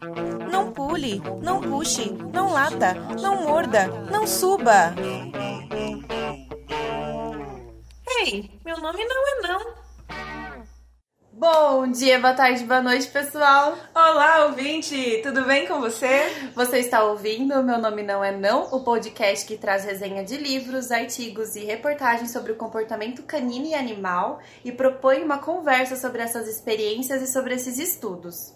Não pule, não puxe, não lata, não morda, não suba. Ei, meu nome não é não. Bom dia, boa tarde, boa noite, pessoal. Olá, ouvinte, tudo bem com você? Você está ouvindo Meu Nome Não É Não, o podcast que traz resenha de livros, artigos e reportagens sobre o comportamento canino e animal e propõe uma conversa sobre essas experiências e sobre esses estudos.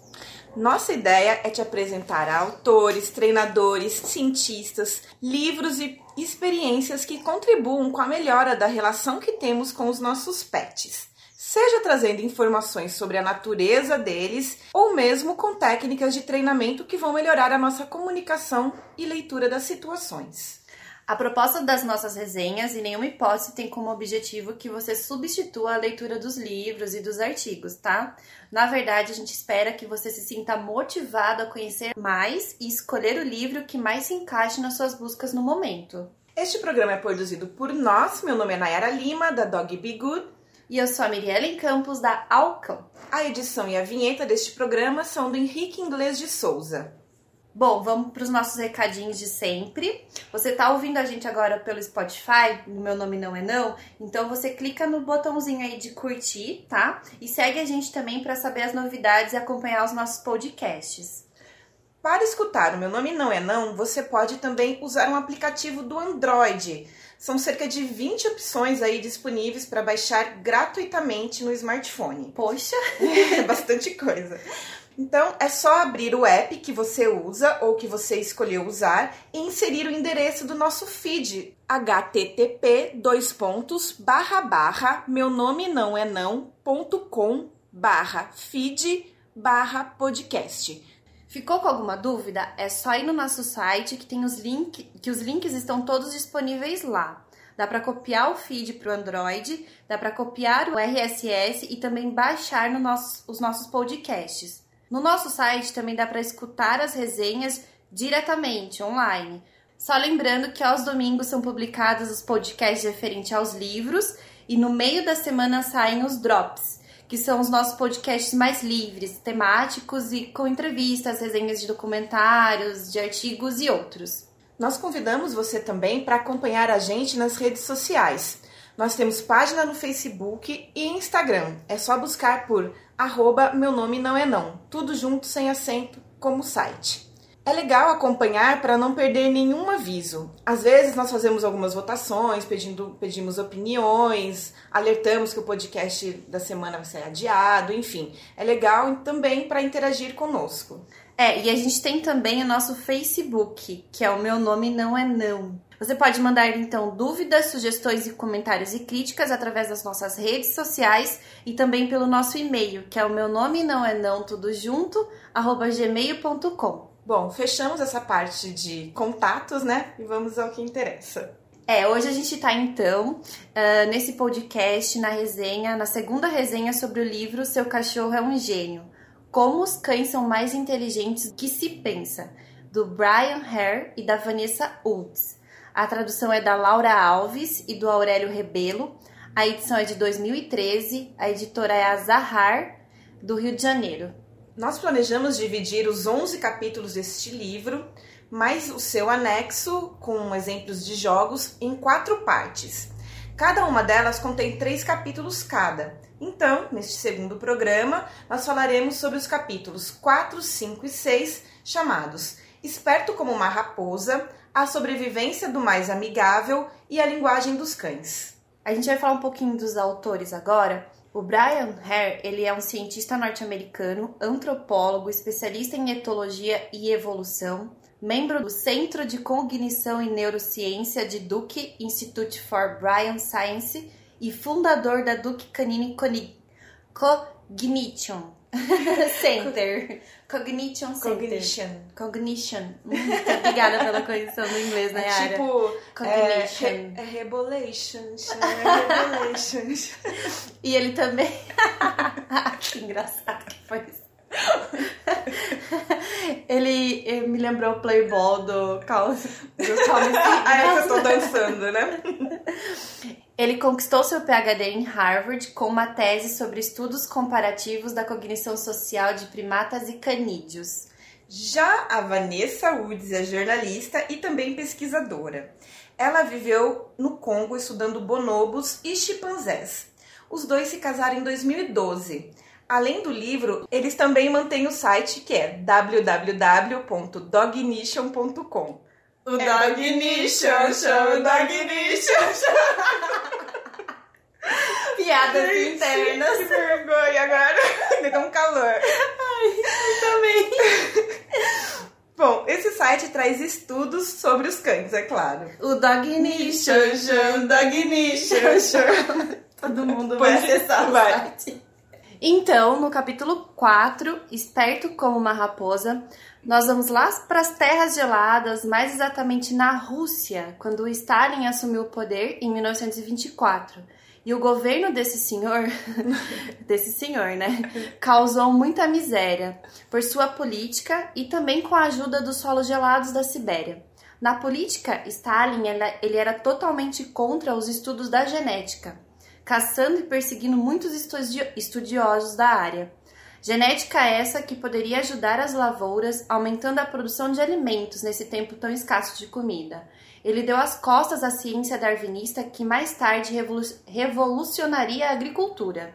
Nossa ideia é te apresentar autores, treinadores, cientistas, livros e experiências que contribuam com a melhora da relação que temos com os nossos pets seja trazendo informações sobre a natureza deles ou mesmo com técnicas de treinamento que vão melhorar a nossa comunicação e leitura das situações. A proposta das nossas resenhas, em nenhuma hipótese, tem como objetivo que você substitua a leitura dos livros e dos artigos, tá? Na verdade, a gente espera que você se sinta motivado a conhecer mais e escolher o livro que mais se encaixe nas suas buscas no momento. Este programa é produzido por nós. Meu nome é Nayara Lima, da Dog Be Good e eu sou a Mirielle Campos da Alcão. A edição e a vinheta deste programa são do Henrique Inglês de Souza. Bom, vamos para os nossos recadinhos de sempre. Você está ouvindo a gente agora pelo Spotify, no meu nome não é não, então você clica no botãozinho aí de curtir, tá? E segue a gente também para saber as novidades e acompanhar os nossos podcasts. Para escutar o meu nome não é não, você pode também usar um aplicativo do Android. São cerca de 20 opções aí disponíveis para baixar gratuitamente no smartphone. Poxa, é bastante coisa. Então é só abrir o app que você usa ou que você escolheu usar e inserir o endereço do nosso feed http dois pontos barra barra meu nome não é não ponto com barra feed barra podcast. Ficou com alguma dúvida? É só ir no nosso site que tem os links, que os links estão todos disponíveis lá. Dá para copiar o feed para o Android, dá para copiar o RSS e também baixar no nosso, os nossos podcasts. No nosso site também dá para escutar as resenhas diretamente, online. Só lembrando que aos domingos são publicados os podcasts referentes aos livros e no meio da semana saem os drops que são os nossos podcasts mais livres, temáticos e com entrevistas, resenhas de documentários, de artigos e outros. Nós convidamos você também para acompanhar a gente nas redes sociais. Nós temos página no Facebook e Instagram. É só buscar por arroba meu nome não é não, tudo junto sem acento, como site. É legal acompanhar para não perder nenhum aviso. Às vezes nós fazemos algumas votações, pedindo, pedimos opiniões, alertamos que o podcast da semana vai ser adiado, enfim. É legal também para interagir conosco. É, e a gente tem também o nosso Facebook, que é o meu nome não é não. Você pode mandar então dúvidas, sugestões e comentários e críticas através das nossas redes sociais e também pelo nosso e-mail, que é o meu nome não é não tudo junto, arroba gmail.com. Bom, fechamos essa parte de contatos, né? E vamos ao que interessa. É, hoje a gente tá então uh, nesse podcast, na resenha, na segunda resenha sobre o livro Seu Cachorro é um Gênio. Como os cães são mais inteligentes do que se pensa, do Brian Hare e da Vanessa Woods. A tradução é da Laura Alves e do Aurélio Rebelo. A edição é de 2013, a editora é a Zahar, do Rio de Janeiro. Nós planejamos dividir os 11 capítulos deste livro, mais o seu anexo, com exemplos de jogos, em quatro partes. Cada uma delas contém três capítulos cada. Então, neste segundo programa, nós falaremos sobre os capítulos 4, 5 e 6, chamados Esperto como uma raposa, A sobrevivência do mais amigável e A linguagem dos cães. A gente vai falar um pouquinho dos autores agora, o Brian Hare, ele é um cientista norte-americano, antropólogo, especialista em etologia e evolução, membro do Centro de Cognição e Neurociência de Duke Institute for Brain Science e fundador da Duke Canine Cognition Center. Cognition Center. Cognition. Cognition. Muito obrigada pela correção do inglês, né, é Tipo, Cognition. É, é Rebolations. É Rebolations. e ele também... que engraçado que foi isso. ele, ele, me lembrou o Playboy do Cal do Tommy Ah, é que eu tô dançando, né? Ele conquistou seu PhD em Harvard com uma tese sobre estudos comparativos da cognição social de primatas e canídeos. Já a Vanessa Woods é jornalista e também pesquisadora. Ela viveu no Congo estudando bonobos e chimpanzés. Os dois se casaram em 2012. Além do livro, eles também mantêm o site que é www.dognition.com. O é Dognition, chama o Dognition. Piadas Gente, internas. Que vergonha agora. Me dá um calor. Ai, também. Bom, esse site traz estudos sobre os cães, é claro. O Dognition, Dognition. Todo mundo vai acessar o site. Então, no capítulo 4, Esperto como uma raposa, nós vamos lá para as terras geladas, mais exatamente na Rússia, quando Stalin assumiu o poder em 1924. E o governo desse senhor, desse senhor, né, causou muita miséria por sua política e também com a ajuda dos solos gelados da Sibéria. Na política, Stalin ele era totalmente contra os estudos da genética caçando e perseguindo muitos estudiosos da área. Genética essa que poderia ajudar as lavouras, aumentando a produção de alimentos nesse tempo tão escasso de comida. Ele deu as costas à ciência darwinista que mais tarde revolucionaria a agricultura.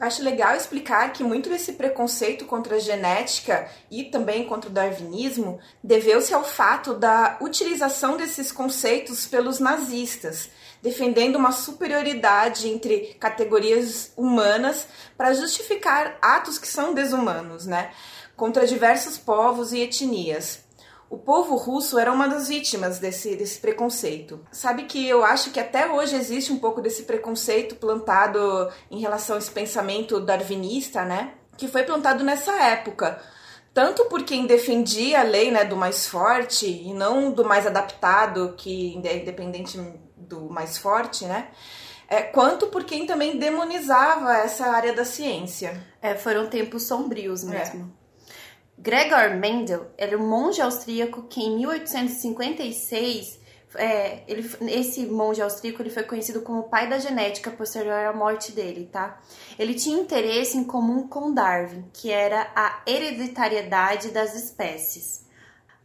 Acho legal explicar que muito desse preconceito contra a genética e também contra o darwinismo deveu-se ao fato da utilização desses conceitos pelos nazistas defendendo uma superioridade entre categorias humanas para justificar atos que são desumanos, né, contra diversos povos e etnias. O povo russo era uma das vítimas desse, desse preconceito. Sabe que eu acho que até hoje existe um pouco desse preconceito plantado em relação a esse pensamento darwinista, né? Que foi plantado nessa época. Tanto por quem defendia a lei né, do mais forte e não do mais adaptado, que é independente do mais forte, né? É, quanto por quem também demonizava essa área da ciência. É, foram tempos sombrios mesmo. É. Gregor Mendel era um monge austríaco que em 1856 é, ele, esse monge austríaco ele foi conhecido como o pai da genética posterior à morte dele, tá? Ele tinha interesse em comum com Darwin, que era a hereditariedade das espécies.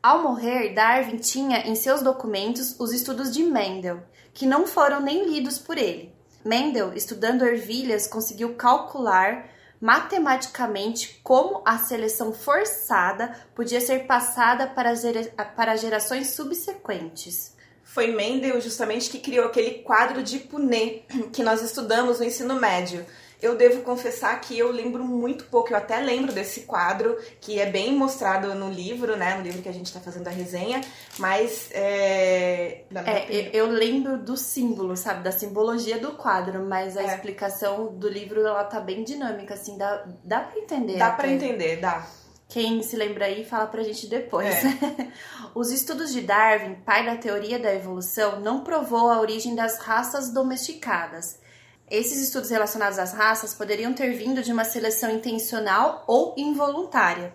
Ao morrer, Darwin tinha em seus documentos os estudos de Mendel, que não foram nem lidos por ele. Mendel, estudando ervilhas, conseguiu calcular matematicamente como a seleção forçada podia ser passada para, gera para gerações subsequentes. Foi Mendel justamente que criou aquele quadro de Puné que nós estudamos no ensino médio eu devo confessar que eu lembro muito pouco, eu até lembro desse quadro, que é bem mostrado no livro, né? No livro que a gente está fazendo a resenha, mas. É, é eu lembro do símbolo, sabe? Da simbologia do quadro, mas a é. explicação do livro ela tá bem dinâmica, assim, dá, dá pra entender. Dá para entender, dá. Quem se lembra aí, fala pra gente depois. É. Os estudos de Darwin, pai da teoria da evolução, não provou a origem das raças domesticadas esses estudos relacionados às raças poderiam ter vindo de uma seleção intencional ou involuntária.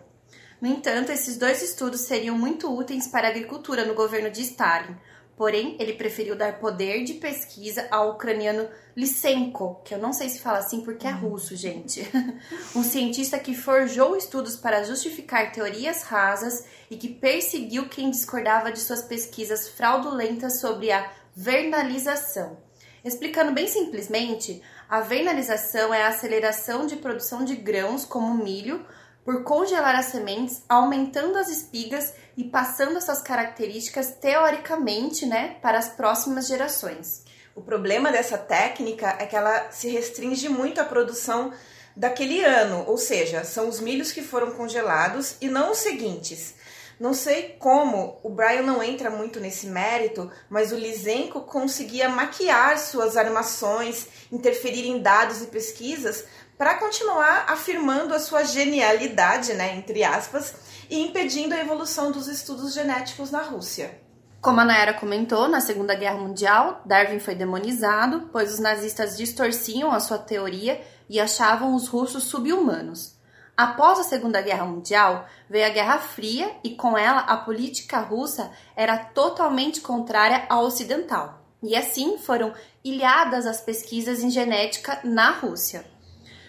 No entanto, esses dois estudos seriam muito úteis para a agricultura no governo de Stalin. Porém, ele preferiu dar poder de pesquisa ao ucraniano Lysenko, que eu não sei se fala assim porque é russo, gente. um cientista que forjou estudos para justificar teorias rasas e que perseguiu quem discordava de suas pesquisas fraudulentas sobre a vernalização. Explicando bem simplesmente, a vernalização é a aceleração de produção de grãos como milho por congelar as sementes, aumentando as espigas e passando essas características teoricamente, né, para as próximas gerações. O problema dessa técnica é que ela se restringe muito à produção daquele ano, ou seja, são os milhos que foram congelados e não os seguintes. Não sei como o Brian não entra muito nesse mérito, mas o Lisenko conseguia maquiar suas armações, interferir em dados e pesquisas para continuar afirmando a sua genialidade, né, entre aspas, e impedindo a evolução dos estudos genéticos na Rússia. Como a Nayara comentou, na Segunda Guerra Mundial, Darwin foi demonizado, pois os nazistas distorciam a sua teoria e achavam os russos subhumanos. Após a Segunda Guerra Mundial, veio a Guerra Fria e com ela a política russa era totalmente contrária à ocidental. E assim foram ilhadas as pesquisas em genética na Rússia.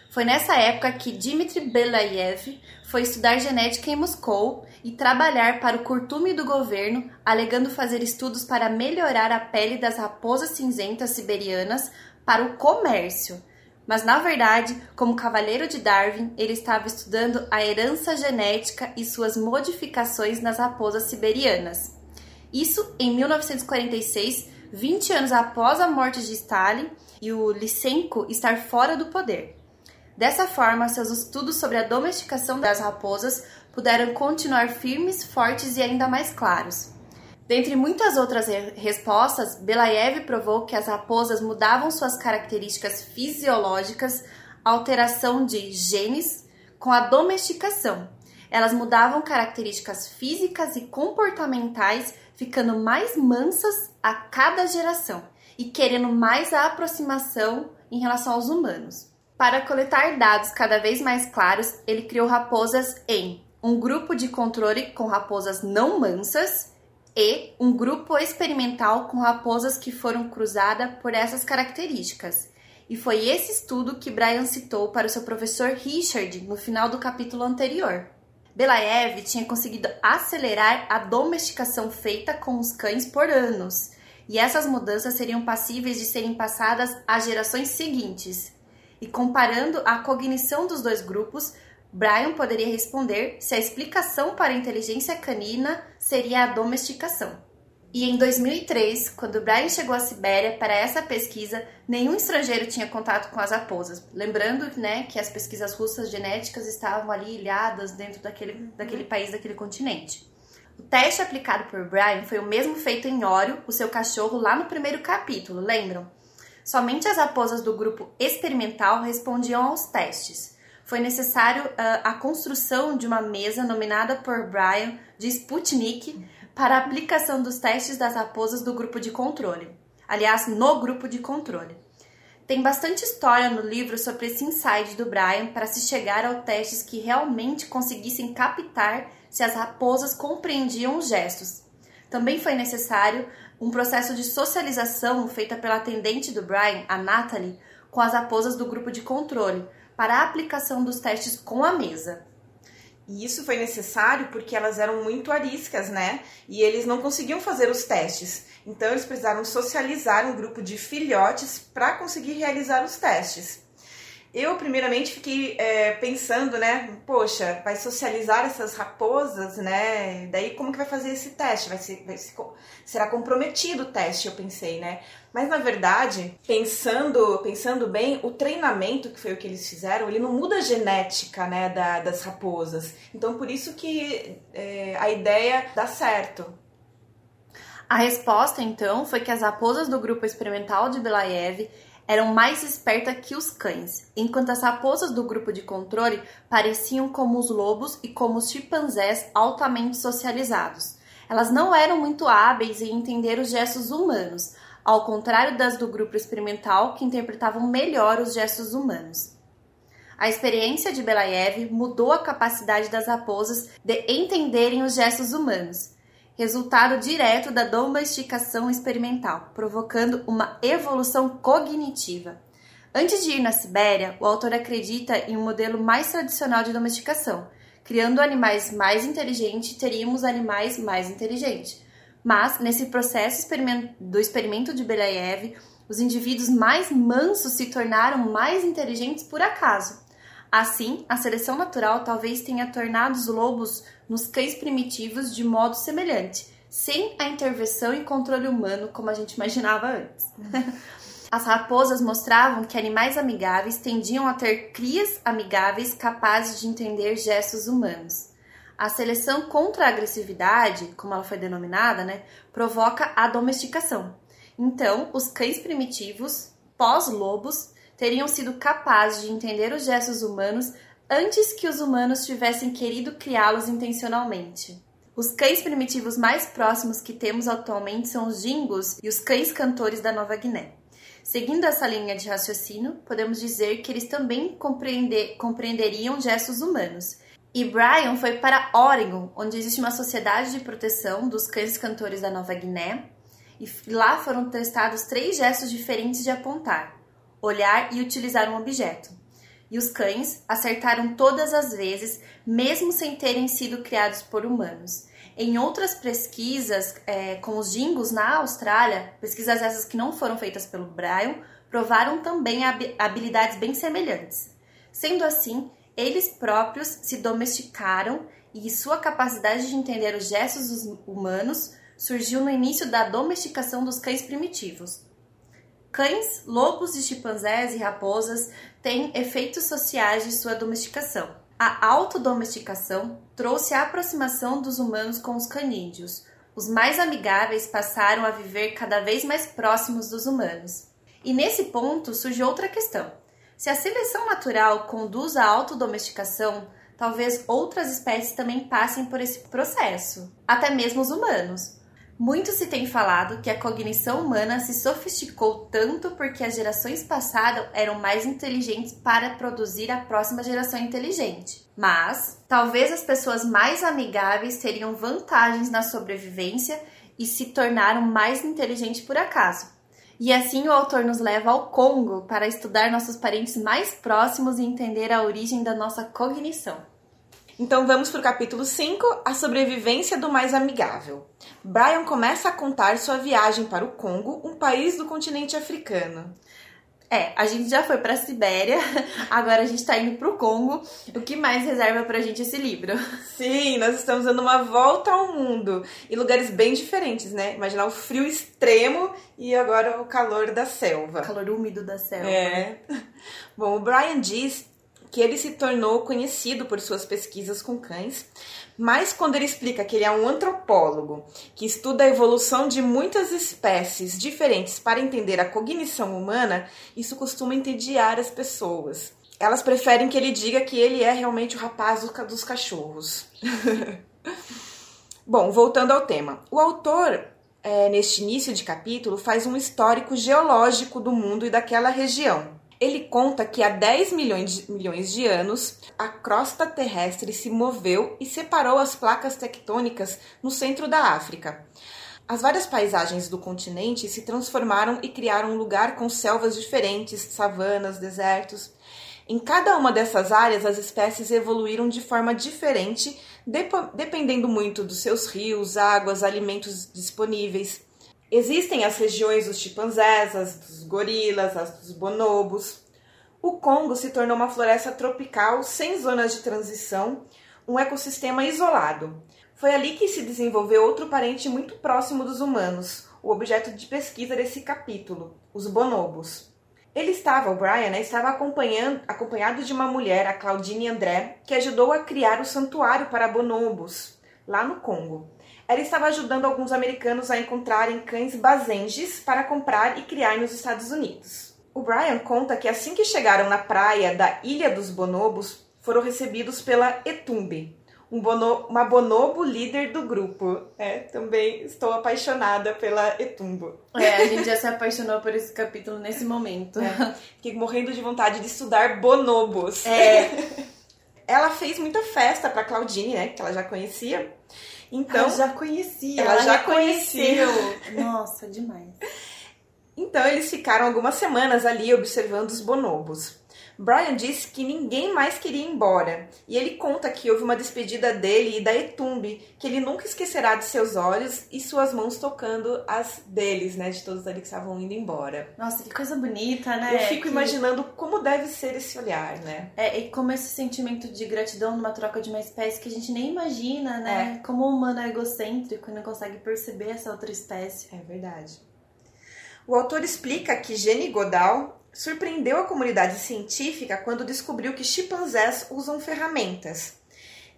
Foi nessa época que Dmitry Belayev foi estudar genética em Moscou e trabalhar para o curtume do governo, alegando fazer estudos para melhorar a pele das raposas cinzentas siberianas para o comércio. Mas na verdade, como cavaleiro de Darwin, ele estava estudando a herança genética e suas modificações nas raposas siberianas. Isso em 1946, 20 anos após a morte de Stalin e o Lysenko estar fora do poder. Dessa forma, seus estudos sobre a domesticação das raposas puderam continuar firmes, fortes e ainda mais claros. Dentre muitas outras respostas, Belayev provou que as raposas mudavam suas características fisiológicas, alteração de genes, com a domesticação. Elas mudavam características físicas e comportamentais, ficando mais mansas a cada geração e querendo mais a aproximação em relação aos humanos. Para coletar dados cada vez mais claros, ele criou raposas em um grupo de controle com raposas não mansas e um grupo experimental com raposas que foram cruzadas por essas características. E foi esse estudo que Brian citou para o seu professor Richard no final do capítulo anterior. Belaev tinha conseguido acelerar a domesticação feita com os cães por anos, e essas mudanças seriam passíveis de serem passadas às gerações seguintes, e comparando a cognição dos dois grupos, Brian poderia responder se a explicação para a inteligência canina seria a domesticação. E em 2003, quando Brian chegou à Sibéria para essa pesquisa, nenhum estrangeiro tinha contato com as raposas. Lembrando né, que as pesquisas russas genéticas estavam ali ilhadas dentro daquele, daquele país, daquele continente. O teste aplicado por Brian foi o mesmo feito em Óreo, o seu cachorro, lá no primeiro capítulo, lembram? Somente as raposas do grupo experimental respondiam aos testes. Foi necessário uh, a construção de uma mesa nominada por Brian de Sputnik para a aplicação dos testes das raposas do grupo de controle. Aliás, no grupo de controle. Tem bastante história no livro sobre esse insight do Brian para se chegar aos testes que realmente conseguissem captar se as raposas compreendiam os gestos. Também foi necessário um processo de socialização feita pela atendente do Brian, a Natalie, com as raposas do grupo de controle, para a aplicação dos testes com a mesa. E isso foi necessário porque elas eram muito ariscas, né? E eles não conseguiam fazer os testes. Então eles precisaram socializar um grupo de filhotes para conseguir realizar os testes. Eu, primeiramente, fiquei é, pensando, né? Poxa, vai socializar essas raposas, né? Daí, como que vai fazer esse teste? Vai ser, vai ser, será comprometido o teste, eu pensei, né? Mas, na verdade, pensando, pensando bem, o treinamento, que foi o que eles fizeram, ele não muda a genética, né, da, das raposas. Então, por isso que é, a ideia dá certo. A resposta, então, foi que as raposas do grupo experimental de Belayev eram mais espertas que os cães, enquanto as raposas do grupo de controle pareciam como os lobos e como os chimpanzés altamente socializados. Elas não eram muito hábeis em entender os gestos humanos, ao contrário das do grupo experimental que interpretavam melhor os gestos humanos. A experiência de Belayev mudou a capacidade das raposas de entenderem os gestos humanos resultado direto da domesticação experimental, provocando uma evolução cognitiva. Antes de ir na Sibéria, o autor acredita em um modelo mais tradicional de domesticação. Criando animais mais inteligentes, teríamos animais mais inteligentes. Mas, nesse processo do experimento de Belayev, os indivíduos mais mansos se tornaram mais inteligentes por acaso. Assim, a seleção natural talvez tenha tornado os lobos nos cães primitivos de modo semelhante, sem a intervenção e controle humano como a gente imaginava antes. As raposas mostravam que animais amigáveis tendiam a ter crias amigáveis capazes de entender gestos humanos. A seleção contra a agressividade, como ela foi denominada, né, provoca a domesticação. Então, os cães primitivos, pós-lobos, teriam sido capazes de entender os gestos humanos antes que os humanos tivessem querido criá-los intencionalmente. Os cães primitivos mais próximos que temos atualmente são os jingos e os cães cantores da Nova Guiné. Seguindo essa linha de raciocínio, podemos dizer que eles também compreender, compreenderiam gestos humanos. E Brian foi para Oregon, onde existe uma sociedade de proteção dos cães cantores da Nova Guiné, e lá foram testados três gestos diferentes de apontar: olhar e utilizar um objeto. E os cães acertaram todas as vezes, mesmo sem terem sido criados por humanos. Em outras pesquisas é, com os dingos na Austrália, pesquisas essas que não foram feitas pelo Brian, provaram também habilidades bem semelhantes. Sendo assim, eles próprios se domesticaram e sua capacidade de entender os gestos humanos surgiu no início da domesticação dos cães primitivos. Cães, lobos chimpanzés e raposas têm efeitos sociais de sua domesticação. A autodomesticação trouxe a aproximação dos humanos com os canídeos. Os mais amigáveis passaram a viver cada vez mais próximos dos humanos. E nesse ponto surge outra questão. Se a seleção natural conduz à autodomesticação, talvez outras espécies também passem por esse processo, até mesmo os humanos. Muito se tem falado que a cognição humana se sofisticou tanto porque as gerações passadas eram mais inteligentes para produzir a próxima geração inteligente. Mas talvez as pessoas mais amigáveis teriam vantagens na sobrevivência e se tornaram mais inteligentes por acaso. E assim o autor nos leva ao Congo para estudar nossos parentes mais próximos e entender a origem da nossa cognição. Então vamos para o capítulo 5, a sobrevivência do mais amigável. Brian começa a contar sua viagem para o Congo, um país do continente africano. É, a gente já foi para a Sibéria, agora a gente está indo para o Congo. O que mais reserva para a gente esse livro? Sim, nós estamos dando uma volta ao mundo em lugares bem diferentes, né? Imaginar o frio extremo e agora o calor da selva. O calor úmido da selva. É. Bom, o Brian diz que ele se tornou conhecido por suas pesquisas com cães, mas quando ele explica que ele é um antropólogo que estuda a evolução de muitas espécies diferentes para entender a cognição humana, isso costuma entediar as pessoas. Elas preferem que ele diga que ele é realmente o rapaz dos cachorros. Bom, voltando ao tema. O autor, é, neste início de capítulo, faz um histórico geológico do mundo e daquela região. Ele conta que há 10 milhões de, milhões de anos a crosta terrestre se moveu e separou as placas tectônicas no centro da África. As várias paisagens do continente se transformaram e criaram um lugar com selvas diferentes, savanas, desertos. Em cada uma dessas áreas, as espécies evoluíram de forma diferente, dependendo muito dos seus rios, águas, alimentos disponíveis. Existem as regiões dos chimpanzés, as dos gorilas, as dos bonobos. O Congo se tornou uma floresta tropical sem zonas de transição, um ecossistema isolado. Foi ali que se desenvolveu outro parente muito próximo dos humanos, o objeto de pesquisa desse capítulo, os bonobos. Ele estava, o Brian, né, estava acompanhado de uma mulher, a Claudine André, que ajudou a criar o santuário para bonobos, lá no Congo ela estava ajudando alguns americanos a encontrarem cães bazenges para comprar e criar nos Estados Unidos. O Brian conta que assim que chegaram na praia da Ilha dos Bonobos, foram recebidos pela Etumbe, um bono, uma bonobo líder do grupo. É, também estou apaixonada pela Etumbo. É, a gente já se apaixonou por esse capítulo nesse momento. É, fiquei morrendo de vontade de estudar bonobos. É. ela fez muita festa para Claudine, né, que ela já conhecia. Então, ela já conhecia. Ela, ela já conheceu. Nossa, demais. Então eles ficaram algumas semanas ali observando os bonobos. Brian disse que ninguém mais queria ir embora, e ele conta que houve uma despedida dele e da Etumbi, que ele nunca esquecerá de seus olhos e suas mãos tocando as deles, né, de todos ali que estavam indo embora. Nossa, que coisa bonita, né? Eu fico que... imaginando como deve ser esse olhar, né? É, e como esse sentimento de gratidão numa troca de uma espécie que a gente nem imagina, né? É. Como o humano é egocêntrico e não consegue perceber essa outra espécie. É verdade. O autor explica que Jenny Godal surpreendeu a comunidade científica quando descobriu que chimpanzés usam ferramentas.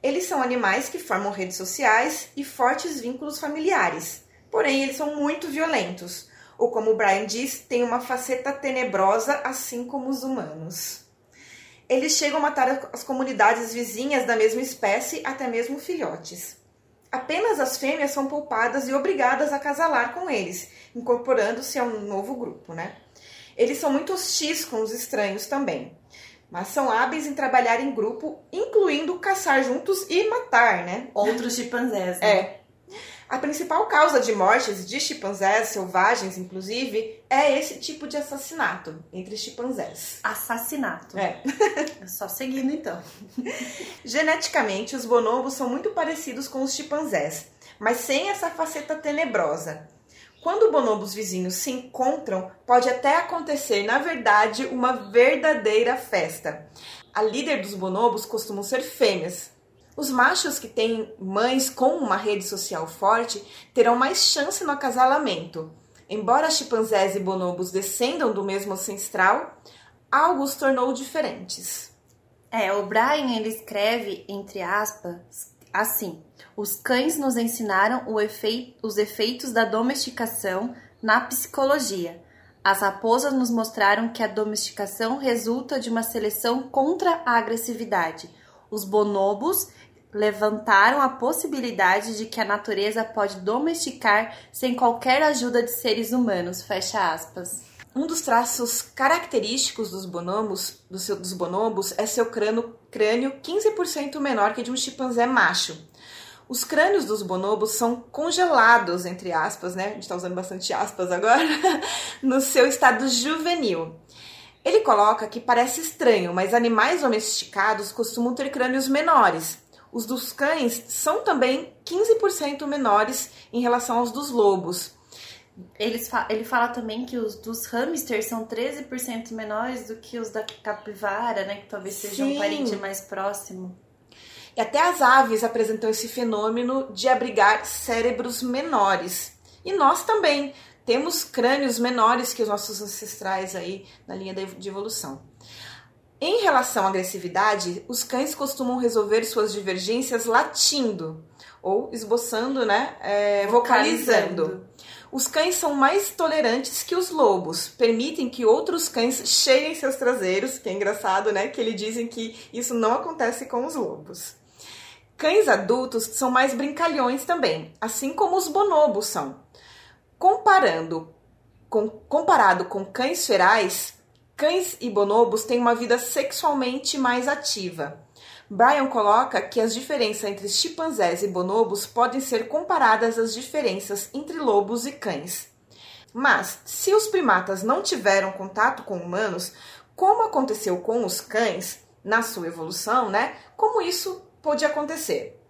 Eles são animais que formam redes sociais e fortes vínculos familiares, porém eles são muito violentos, ou como o Brian diz, têm uma faceta tenebrosa, assim como os humanos. Eles chegam a matar as comunidades vizinhas da mesma espécie, até mesmo filhotes. Apenas as fêmeas são poupadas e obrigadas a casalar com eles, incorporando-se a um novo grupo, né? Eles são muito hostis com os estranhos também, mas são hábeis em trabalhar em grupo, incluindo caçar juntos e matar, né? Outros chimpanzés, né? É. A principal causa de mortes de chimpanzés selvagens, inclusive, é esse tipo de assassinato entre chimpanzés. Assassinato. É. Só seguindo então. Geneticamente, os bonobos são muito parecidos com os chimpanzés, mas sem essa faceta tenebrosa. Quando bonobos vizinhos se encontram, pode até acontecer, na verdade, uma verdadeira festa. A líder dos bonobos costumam ser fêmeas. Os machos que têm mães com uma rede social forte terão mais chance no acasalamento. Embora chimpanzés e bonobos descendam do mesmo ancestral, algo os tornou diferentes. É, o Brian ele escreve entre aspas assim: os cães nos ensinaram os efeitos da domesticação na psicologia. As raposas nos mostraram que a domesticação resulta de uma seleção contra a agressividade. Os bonobos levantaram a possibilidade de que a natureza pode domesticar sem qualquer ajuda de seres humanos. Fecha aspas. Um dos traços característicos dos bonobos, do seu, dos bonobos é seu crânio, crânio 15% menor que de um chimpanzé macho. Os crânios dos bonobos são congelados, entre aspas, né? A gente está usando bastante aspas agora, no seu estado juvenil. Ele coloca que parece estranho, mas animais domesticados costumam ter crânios menores. Os dos cães são também 15% menores em relação aos dos lobos. Eles fa ele fala também que os dos hamsters são 13% menores do que os da capivara, né? Que talvez seja Sim. um parente mais próximo. E até as aves apresentam esse fenômeno de abrigar cérebros menores. E nós também temos crânios menores que os nossos ancestrais aí na linha de evolução. Em relação à agressividade, os cães costumam resolver suas divergências latindo ou esboçando, né, é, vocalizando. vocalizando. Os cães são mais tolerantes que os lobos, permitem que outros cães cheirem seus traseiros, que é engraçado, né? Que eles dizem que isso não acontece com os lobos. Cães adultos são mais brincalhões também, assim como os bonobos são. Comparando com, comparado com cães ferais, cães e bonobos têm uma vida sexualmente mais ativa. Brian coloca que as diferenças entre chimpanzés e bonobos podem ser comparadas às diferenças entre lobos e cães. Mas, se os primatas não tiveram contato com humanos, como aconteceu com os cães na sua evolução, né? Como isso pôde acontecer?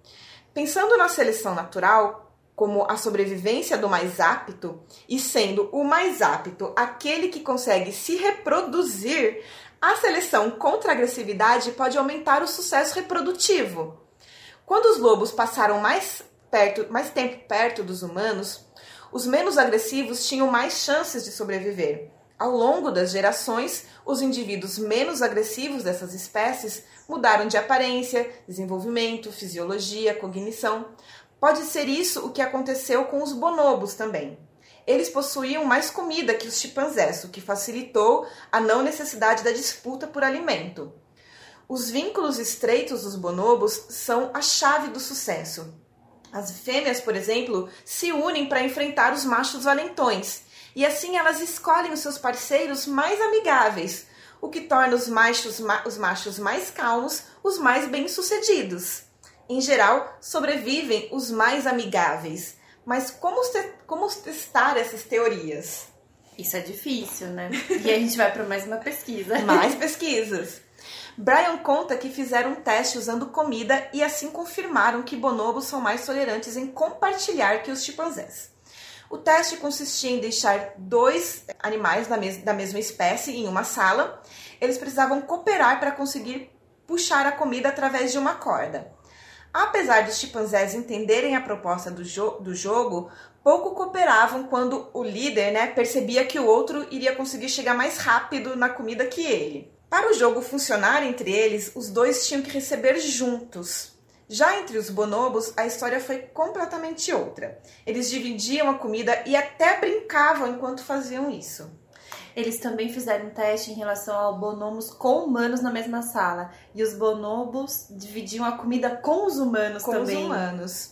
Pensando na seleção natural, como a sobrevivência do mais apto, e sendo o mais apto aquele que consegue se reproduzir, a seleção contra a agressividade pode aumentar o sucesso reprodutivo. Quando os lobos passaram mais, perto, mais tempo perto dos humanos, os menos agressivos tinham mais chances de sobreviver. Ao longo das gerações, os indivíduos menos agressivos dessas espécies mudaram de aparência, desenvolvimento, fisiologia, cognição. Pode ser isso o que aconteceu com os bonobos também eles possuíam mais comida que os chimpanzés, o que facilitou a não necessidade da disputa por alimento. Os vínculos estreitos dos bonobos são a chave do sucesso. As fêmeas, por exemplo, se unem para enfrentar os machos valentões, e assim elas escolhem os seus parceiros mais amigáveis, o que torna os machos, os machos mais calmos os mais bem-sucedidos. Em geral, sobrevivem os mais amigáveis, mas como, como testar essas teorias? Isso é difícil, né? E a gente vai para mais uma pesquisa. Mais pesquisas. Brian conta que fizeram um teste usando comida e assim confirmaram que bonobos são mais tolerantes em compartilhar que os chimpanzés. O teste consistia em deixar dois animais da, mes da mesma espécie em uma sala. Eles precisavam cooperar para conseguir puxar a comida através de uma corda. Apesar dos chimpanzés entenderem a proposta do, jo do jogo, pouco cooperavam quando o líder né, percebia que o outro iria conseguir chegar mais rápido na comida que ele. Para o jogo funcionar entre eles, os dois tinham que receber juntos. Já entre os bonobos, a história foi completamente outra. Eles dividiam a comida e até brincavam enquanto faziam isso. Eles também fizeram um teste em relação ao bonobos com humanos na mesma sala. E os bonobos dividiam a comida com os humanos com também. Com os humanos.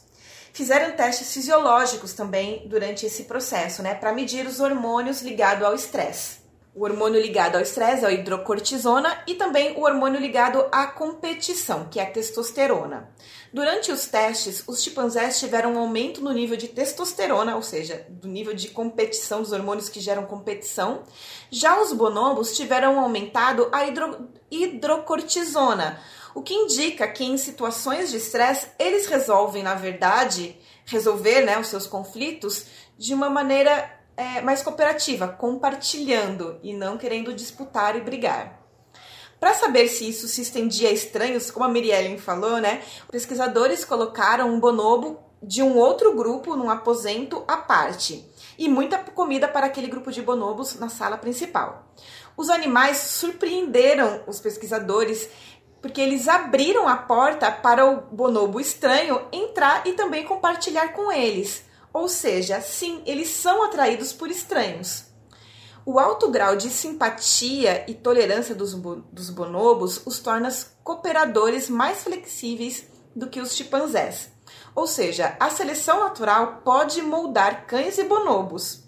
Fizeram testes fisiológicos também durante esse processo, né, para medir os hormônios ligados ao estresse. O hormônio ligado ao estresse é a hidrocortisona e também o hormônio ligado à competição, que é a testosterona. Durante os testes, os chimpanzés tiveram um aumento no nível de testosterona, ou seja, do nível de competição dos hormônios que geram competição. Já os bonobos tiveram aumentado a hidro, hidrocortisona, o que indica que em situações de estresse eles resolvem, na verdade, resolver né, os seus conflitos de uma maneira é, mais cooperativa, compartilhando e não querendo disputar e brigar. Para saber se isso se estendia a estranhos, como a Miriellen falou, né, pesquisadores colocaram um bonobo de um outro grupo num aposento à parte e muita comida para aquele grupo de bonobos na sala principal. Os animais surpreenderam os pesquisadores porque eles abriram a porta para o bonobo estranho entrar e também compartilhar com eles. Ou seja, sim, eles são atraídos por estranhos. O alto grau de simpatia e tolerância dos, dos bonobos os torna cooperadores mais flexíveis do que os chimpanzés. Ou seja, a seleção natural pode moldar cães e bonobos.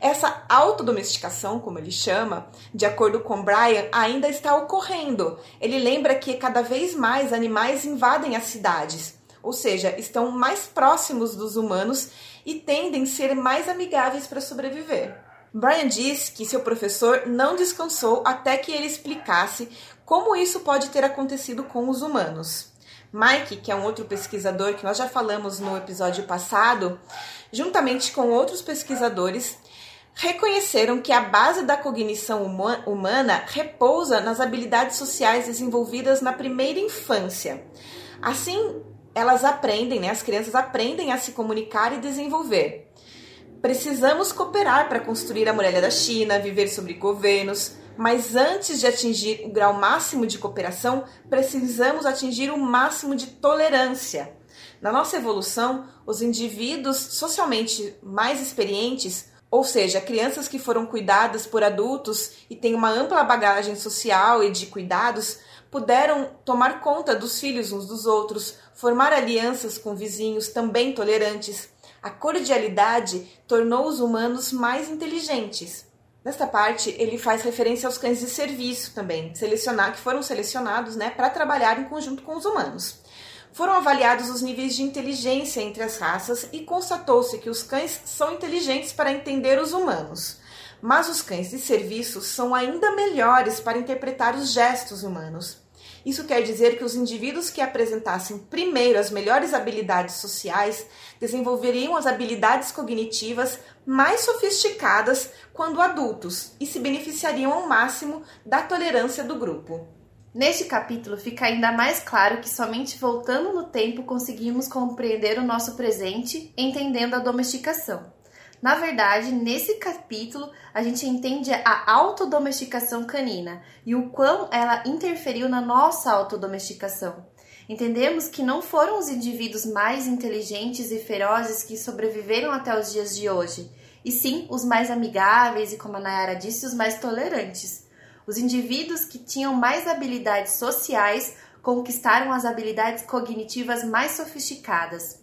Essa autodomesticação, como ele chama, de acordo com Brian, ainda está ocorrendo. Ele lembra que cada vez mais animais invadem as cidades, ou seja, estão mais próximos dos humanos e tendem a ser mais amigáveis para sobreviver. Brian diz que seu professor não descansou até que ele explicasse como isso pode ter acontecido com os humanos. Mike, que é um outro pesquisador que nós já falamos no episódio passado, juntamente com outros pesquisadores, reconheceram que a base da cognição humana repousa nas habilidades sociais desenvolvidas na primeira infância. Assim, elas aprendem, né, as crianças aprendem a se comunicar e desenvolver. Precisamos cooperar para construir a muralha da China, viver sobre governos, mas antes de atingir o grau máximo de cooperação, precisamos atingir o máximo de tolerância. Na nossa evolução, os indivíduos socialmente mais experientes, ou seja, crianças que foram cuidadas por adultos e têm uma ampla bagagem social e de cuidados, puderam tomar conta dos filhos uns dos outros, formar alianças com vizinhos também tolerantes. A cordialidade tornou os humanos mais inteligentes. Nesta parte, ele faz referência aos cães de serviço também, selecionar que foram selecionados, né, para trabalhar em conjunto com os humanos. Foram avaliados os níveis de inteligência entre as raças e constatou-se que os cães são inteligentes para entender os humanos mas os cães de serviço são ainda melhores para interpretar os gestos humanos. Isso quer dizer que os indivíduos que apresentassem primeiro as melhores habilidades sociais desenvolveriam as habilidades cognitivas mais sofisticadas quando adultos e se beneficiariam ao máximo da tolerância do grupo. Neste capítulo fica ainda mais claro que somente voltando no tempo conseguimos compreender o nosso presente, entendendo a domesticação. Na verdade, nesse capítulo, a gente entende a autodomesticação canina e o quão ela interferiu na nossa autodomesticação. Entendemos que não foram os indivíduos mais inteligentes e ferozes que sobreviveram até os dias de hoje, e sim os mais amigáveis e, como a Nayara disse, os mais tolerantes. Os indivíduos que tinham mais habilidades sociais conquistaram as habilidades cognitivas mais sofisticadas.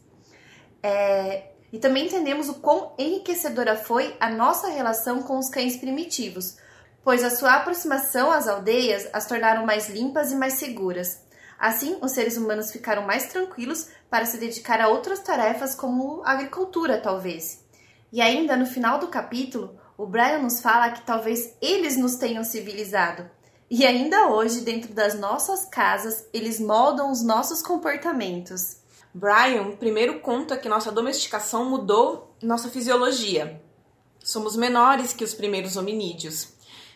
É, e também entendemos o quão enriquecedora foi a nossa relação com os cães primitivos, pois a sua aproximação às aldeias as tornaram mais limpas e mais seguras. Assim, os seres humanos ficaram mais tranquilos para se dedicar a outras tarefas, como agricultura, talvez. E ainda no final do capítulo, o Brian nos fala que talvez eles nos tenham civilizado. E ainda hoje, dentro das nossas casas, eles moldam os nossos comportamentos. Brian primeiro conta que nossa domesticação mudou nossa fisiologia. Somos menores que os primeiros hominídeos.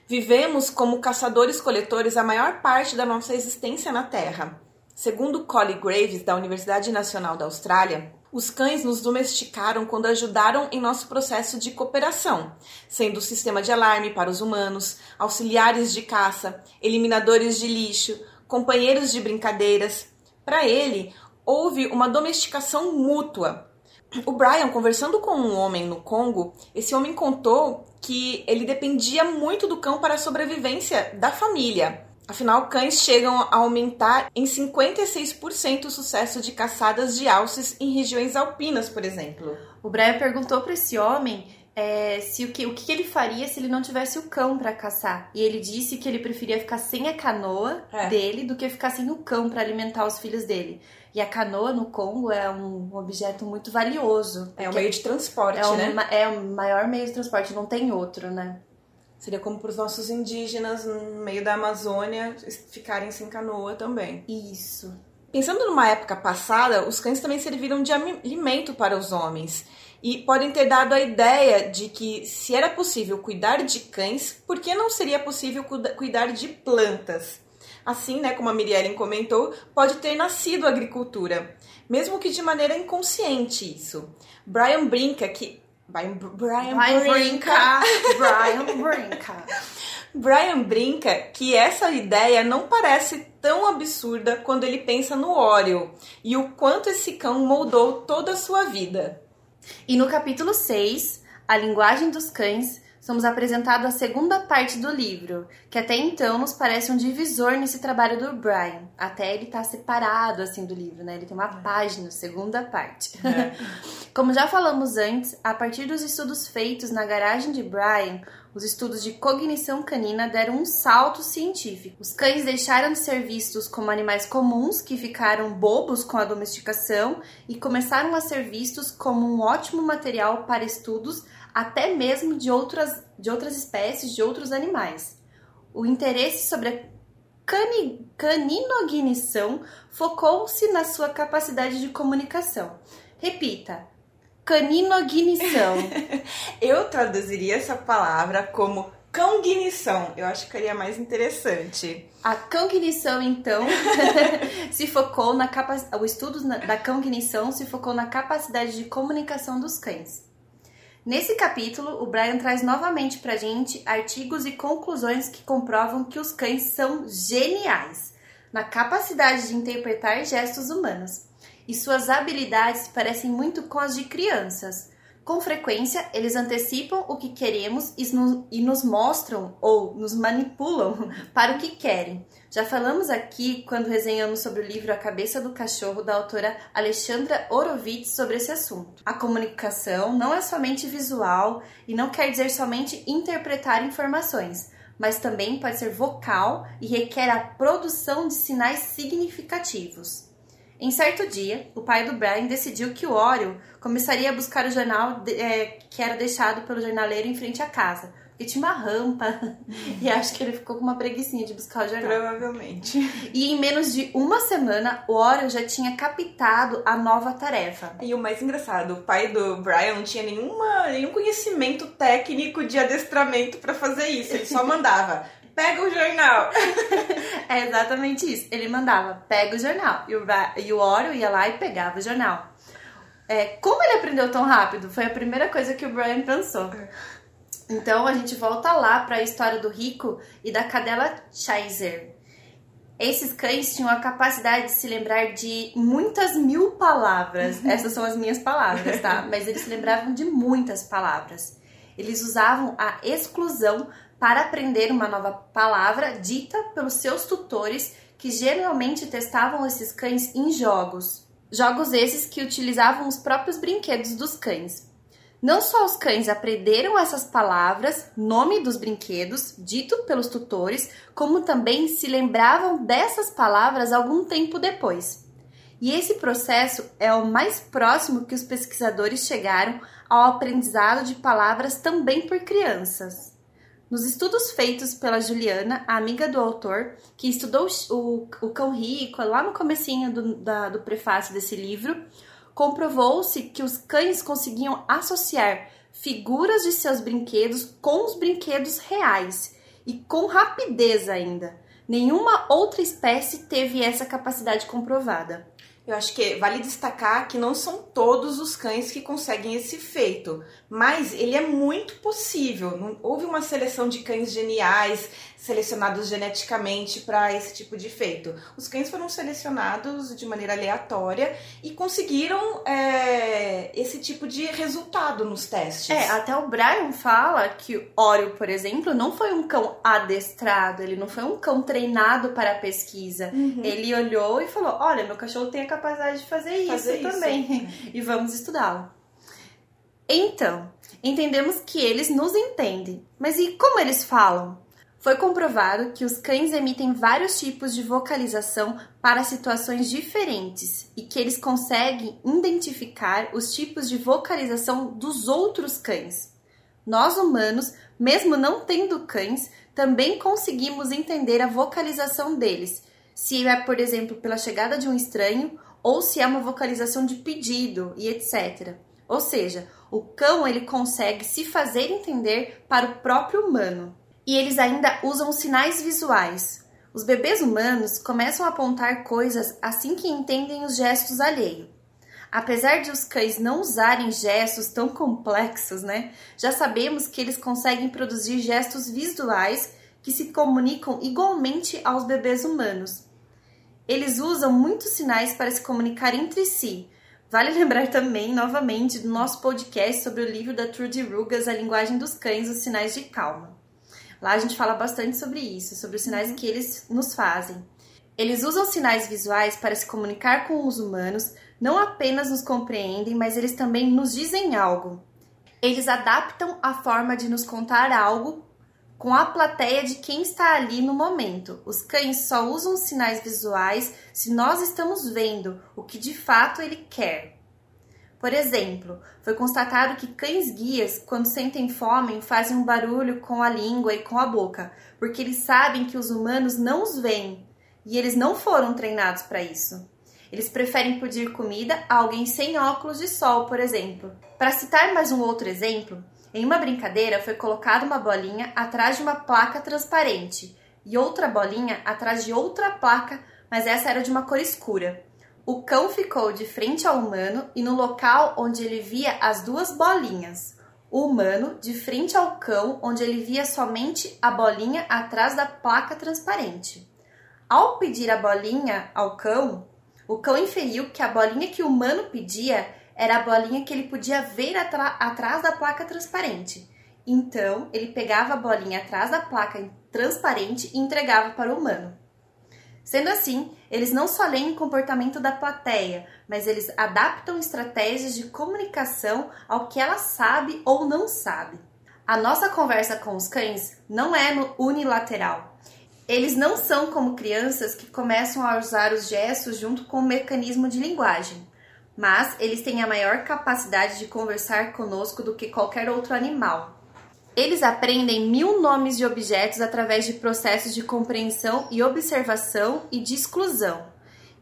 Vivemos como caçadores-coletores a maior parte da nossa existência na Terra. Segundo Collie Graves, da Universidade Nacional da Austrália, os cães nos domesticaram quando ajudaram em nosso processo de cooperação, sendo sistema de alarme para os humanos, auxiliares de caça, eliminadores de lixo, companheiros de brincadeiras. Para ele, houve uma domesticação mútua. O Brian, conversando com um homem no Congo, esse homem contou que ele dependia muito do cão para a sobrevivência da família. Afinal, cães chegam a aumentar em 56% o sucesso de caçadas de alces em regiões alpinas, por exemplo. O Brian perguntou para esse homem é, se o que, o que ele faria se ele não tivesse o cão para caçar. E ele disse que ele preferia ficar sem a canoa É. dele do que ficar sem o cão para alimentar os filhos dele. E a canoa no Congo é um objeto muito valioso. É um meio de transporte, é, um né? é o maior meio de transporte, não tem outro, né? Seria como para os nossos indígenas no meio da Amazônia ficarem sem canoa também. Isso. Pensando numa época passada, os cães também serviram de alimento para os homens e podem ter dado a ideia de que se era possível cuidar de cães, por que não seria possível cuida- cuidar de plantas? Assim, né, como a Miriellen comentou, pode ter nascido a agricultura, mesmo que de maneira inconsciente isso. Brian Brinca, que Brian, Brian, Brian Brinca, Brinca. Brian Brinca. Brian brinca que essa ideia não parece tão absurda quando ele pensa no Oreo e o quanto esse cão moldou toda a sua vida. E no capítulo 6, A Linguagem dos Cães, somos apresentados a segunda parte do livro, que até então nos parece um divisor nesse trabalho do Brian. Até ele tá separado assim do livro, né? Ele tem uma página, segunda parte. Como já falamos antes, a partir dos estudos feitos na garagem de Brian, os estudos de cognição canina deram um salto científico. Os cães deixaram de ser vistos como animais comuns que ficaram bobos com a domesticação e começaram a ser vistos como um ótimo material para estudos até mesmo de outras, de outras espécies, de outros animais. O interesse sobre a cani, caninognição focou-se na sua capacidade de comunicação. Repita: caninognição. Eu traduziria essa palavra como cognição. Eu acho que seria mais interessante. A cognição, então, se focou na capacidade. O estudo da cognição se focou na capacidade de comunicação dos cães. Nesse capítulo, o Brian traz novamente pra gente artigos e conclusões que comprovam que os cães são geniais na capacidade de interpretar gestos humanos. E suas habilidades parecem muito com as de crianças. Com frequência, eles antecipam o que queremos e nos, mostram ou nos manipulam para o que querem. Já falamos aqui quando resenhamos sobre o livro A Cabeça do Cachorro da autora Alexandra Horowitz sobre esse assunto. A comunicação não é somente visual e não quer dizer somente interpretar informações, mas também pode ser vocal e requer a produção de sinais significativos. Em certo dia, o pai do Brian decidiu que o Oreo começaria a buscar o jornal de- é, que era deixado pelo jornaleiro em frente à casa. Porque tinha uma rampa e acho que ele ficou com uma preguicinha de buscar o jornal. Provavelmente. E em menos de uma semana, o Oreo já tinha captado a nova tarefa. E o mais engraçado, o pai do Brian não tinha nenhuma, nenhum conhecimento técnico de adestramento pra fazer isso. Ele só mandava. Pega o jornal. É exatamente isso. Ele mandava, pega o jornal. E o, e o Oreo ia lá e pegava o jornal. É, como ele aprendeu tão rápido? Foi a primeira coisa que o Brian pensou. Então a gente volta lá para a história do rico e da cadela Chaser. Esses cães tinham a capacidade de se lembrar de muitas mil palavras. Essas são as minhas palavras, tá? Mas eles se lembravam de muitas palavras. Eles usavam a exclusão para aprender uma nova palavra dita pelos seus tutores, que geralmente testavam esses cães em jogos. Jogos esses que utilizavam os próprios brinquedos dos cães. Não só os cães aprenderam essas palavras, nome dos brinquedos, dito pelos tutores, como também se lembravam dessas palavras algum tempo depois. E esse processo é o mais próximo que os pesquisadores chegaram ao aprendizado de palavras também por crianças. Nos estudos feitos pela Juliana, a amiga do autor, que estudou o, o cão rico lá no comecinho do, da- do prefácio desse livro, comprovou-se que os cães conseguiam associar figuras de seus brinquedos com os brinquedos reais e com rapidez ainda. Nenhuma outra espécie teve essa capacidade comprovada. Eu acho que vale destacar que não são todos os cães que conseguem esse feito, mas ele é muito possível. Houve uma seleção de cães geniais selecionados geneticamente para esse tipo de feito. Os cães foram selecionados de maneira aleatória e conseguiram é, esse tipo de resultado nos testes. É, até o Brian fala que o Oreo, por exemplo, não foi um cão adestrado, ele não foi um cão treinado para a pesquisa. Uhum. Ele olhou e falou: Olha, meu cachorro tem a capacidade de fazer, Fazer isso isso. também, e vamos estudá-lo. Então, Entendemos que eles nos entendem, mas e como eles falam? Foi comprovado que os cães emitem vários tipos de vocalização para situações diferentes e que eles conseguem identificar os tipos de vocalização dos outros cães. Nós humanos, mesmo não tendo cães, também conseguimos entender a vocalização deles, se é, por exemplo, pela chegada de um estranho ou se é uma vocalização de pedido e etc. Ou seja, o cão ele consegue se fazer entender para o próprio humano e eles ainda usam sinais visuais. Os bebês humanos começam a apontar coisas assim que entendem os gestos alheios. Apesar de os cães não usarem gestos tão complexos, né? Já sabemos que eles conseguem produzir gestos visuais que se comunicam igualmente aos bebês humanos. Eles usam muitos sinais para se comunicar entre si. Vale lembrar também, novamente, do nosso podcast sobre o livro da Trudy Rugas, A Linguagem dos Cães, Os Sinais de Calma. Lá a gente fala bastante sobre isso, sobre os sinais uhum. que eles nos fazem. Eles usam sinais visuais para se comunicar com os humanos, não apenas nos compreendem, mas eles também nos dizem algo. Eles adaptam a forma de nos contar algo com a plateia de quem está ali no momento. Os cães só usam sinais visuais se nós estamos vendo o que de fato ele quer. Por exemplo, foi constatado que cães guias, quando sentem fome, fazem um barulho com a língua e com a boca, porque eles sabem que os humanos não os veem e eles não foram treinados para isso. Eles preferem pedir comida a alguém sem óculos de sol, por exemplo. Para citar mais um outro exemplo, em uma brincadeira foi colocada uma bolinha atrás de uma placa transparente e outra bolinha atrás de outra placa, mas essa era de uma cor escura. O cão ficou de frente ao humano e no local onde ele via as duas bolinhas. O humano de frente ao cão, onde ele via somente a bolinha atrás da placa transparente. Ao pedir a bolinha ao cão, o cão inferiu que a bolinha que o humano pedia era a bolinha que ele podia ver atrás da placa transparente. Então, ele pegava a bolinha atrás da placa transparente e entregava para o humano. Sendo assim, eles não só leem o comportamento da plateia, mas eles adaptam estratégias de comunicação ao que ela sabe ou não sabe. A nossa conversa com os cães não é unilateral. Eles não são como crianças que começam a usar os gestos junto com o mecanismo de linguagem, mas eles têm a maior capacidade de conversar conosco do que qualquer outro animal. Eles aprendem mil nomes de objetos através de processos de compreensão e observação e de exclusão.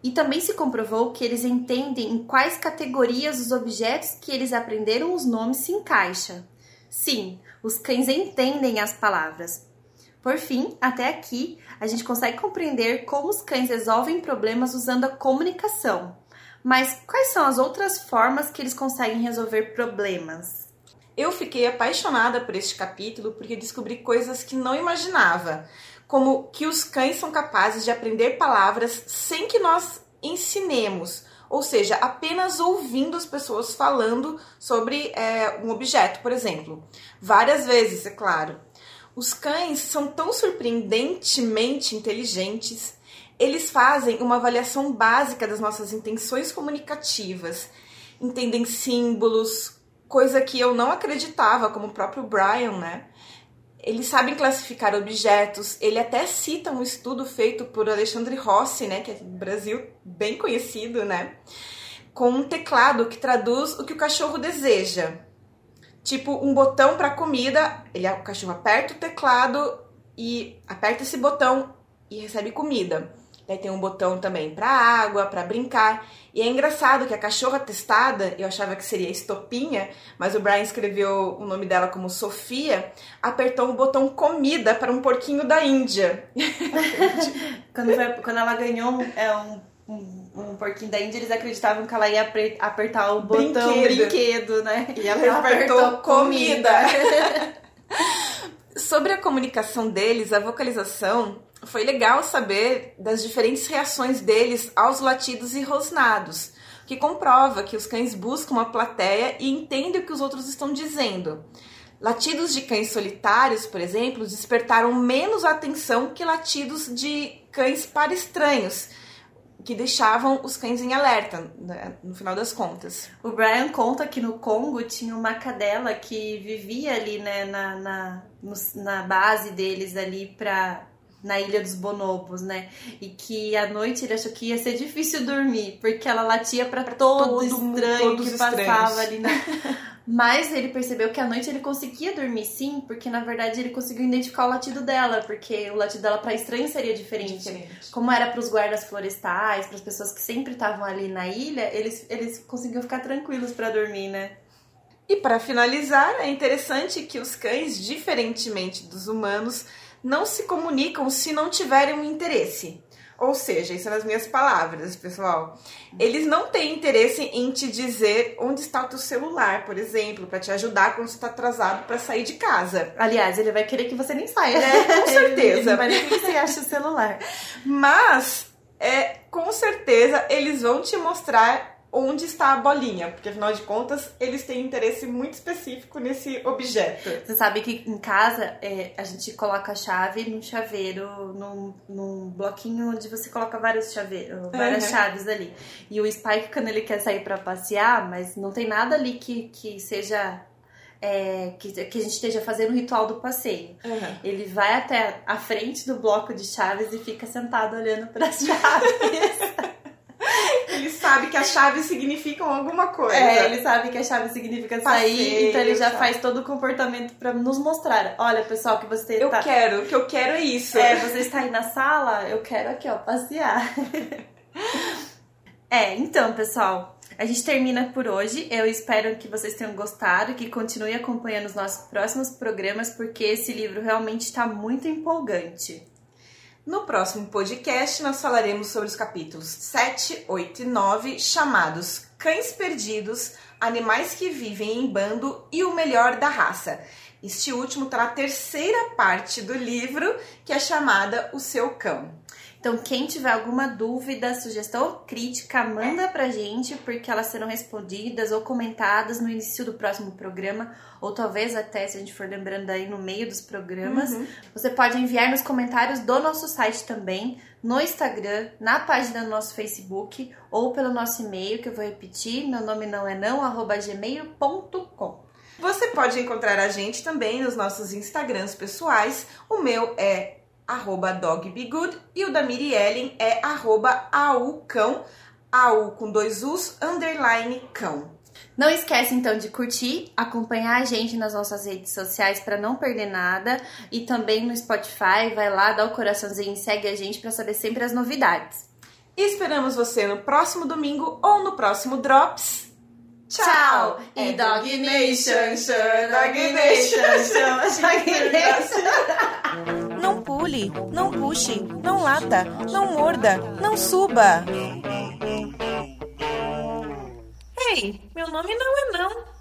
E também se comprovou que eles entendem em quais categorias os objetos que eles aprenderam os nomes se encaixam. Sim, os cães entendem as palavras. Por fim, até aqui, a gente consegue compreender como os cães resolvem problemas usando a comunicação. Mas quais são as outras formas que eles conseguem resolver problemas? Eu fiquei apaixonada por este capítulo porque descobri coisas que não imaginava, como que os cães são capazes de aprender palavras sem que nós ensinemos, ou seja, apenas ouvindo as pessoas falando sobre é, um objeto, por exemplo. Várias vezes, é claro. Os cães são tão surpreendentemente inteligentes. Eles fazem uma avaliação básica das nossas intenções comunicativas, entendem símbolos, coisa que eu não acreditava, como o próprio Brian, né? Eles sabem classificar objetos, ele até cita um estudo feito por Alexandre Rossi, né, que é do Brasil, bem conhecido, né, com um teclado que traduz o que o cachorro deseja. Tipo, um botão para comida, ele, o cachorro aperta o teclado e aperta esse botão e recebe comida. Daí tem um botão também para água, para brincar. E é engraçado que a cachorra testada, eu achava que seria Estopinha, mas o Brian escreveu o nome dela como Sofia, apertou o botão comida para um porquinho da Índia. quando, foi, quando ela ganhou um, é, um, um, um, porquinho da Índia, eles acreditavam que ela ia apertar o botão brinquedo, brinquedo né? E ela, ela apertou, apertou comida. comida. Sobre a comunicação deles, a vocalização, foi legal saber das diferentes reações deles aos latidos e rosnados, que comprova que os cães buscam uma plateia e entendem o que os outros estão dizendo. Latidos de cães solitários, por exemplo, despertaram menos atenção que latidos de cães para estranhos, que deixavam os cães em alerta, né, no final das contas. O Brian conta que no Congo tinha uma cadela que vivia ali, né, na, na, na base deles ali pra, na Ilha dos Bonobos, né? E que à noite ele achou que ia ser difícil dormir, porque ela latia para todo, todo estranho que passava ali na. Mas ele percebeu que à noite ele conseguia dormir sim, porque na verdade ele conseguiu identificar o latido dela, porque o latido dela para estranho seria diferente. diferente. Como era para os guardas florestais, para as pessoas que sempre estavam ali na ilha, eles, eles conseguiam ficar tranquilos para dormir, né? E para finalizar, é interessante que os cães, diferentemente dos humanos, não se comunicam se não tiverem um interesse. Ou seja, isso nas minhas palavras, pessoal. Eles não têm interesse em te dizer onde está o teu celular, por exemplo, para te ajudar quando você está atrasado para sair de casa. Aliás, ele vai querer que você nem saia. É, com certeza. Ele, ele que você acha o celular. Mas, é, com certeza, eles vão te mostrar onde está a bolinha, porque afinal de contas eles têm interesse muito específico nesse objeto. Você sabe que em casa é, a gente coloca a chave num chaveiro, num, num bloquinho onde você coloca vários chaveiros, várias uhum. chaves ali. E o Spike, quando ele quer sair para passear, mas não tem nada ali que, que seja é, que, que, a gente esteja fazendo o ritual do passeio. Uhum. Ele vai até a frente do bloco de chaves e fica sentado olhando para as chaves. Ele sabe que as chaves significam alguma coisa. É, ele sabe que a chave significa sair, Passeio, então ele já sabe. faz todo o comportamento para nos mostrar. Olha, pessoal, que você Eu tá... quero, o que eu quero é isso. É, você está aí na sala, eu quero aqui, ó, passear. é, então, pessoal, a gente termina por hoje. Eu espero que vocês tenham gostado, que continue acompanhando os nossos próximos programas, porque esse livro realmente está muito empolgante. No próximo podcast, nós falaremos sobre os capítulos 7, 8 e 9, chamados Cães Perdidos, Animais que Vivem em Bando e o Melhor da Raça. Este último está na terceira parte do livro, que é chamada O Seu Cão. Então, quem tiver alguma dúvida, sugestão ou crítica, manda pra gente, porque elas serão respondidas ou comentadas no início do próximo programa, ou talvez até, se a gente for lembrando aí, no meio dos programas. Uhum. Você pode enviar nos comentários do nosso site também, no Instagram, na página do nosso Facebook, ou pelo nosso e-mail, que eu vou repetir, meu nome não é não, arroba gmail.com. Você pode encontrar a gente também nos nossos Instagrams pessoais. O meu é arroba dogbegood, e o da Miri Ellen é arroba aucão, au com dois us, underline cão. Não esquece então de curtir, acompanhar a gente nas nossas redes sociais para não perder nada e também no Spotify, vai lá, dá o coraçãozinho e segue a gente para saber sempre as novidades. E esperamos você no próximo domingo ou no próximo Drops. Tchau! E Dog Nation, Dog Nation, Dog Nation. Não pule, não puxe, não lata, não morda, não suba. Ei, meu nome não é não.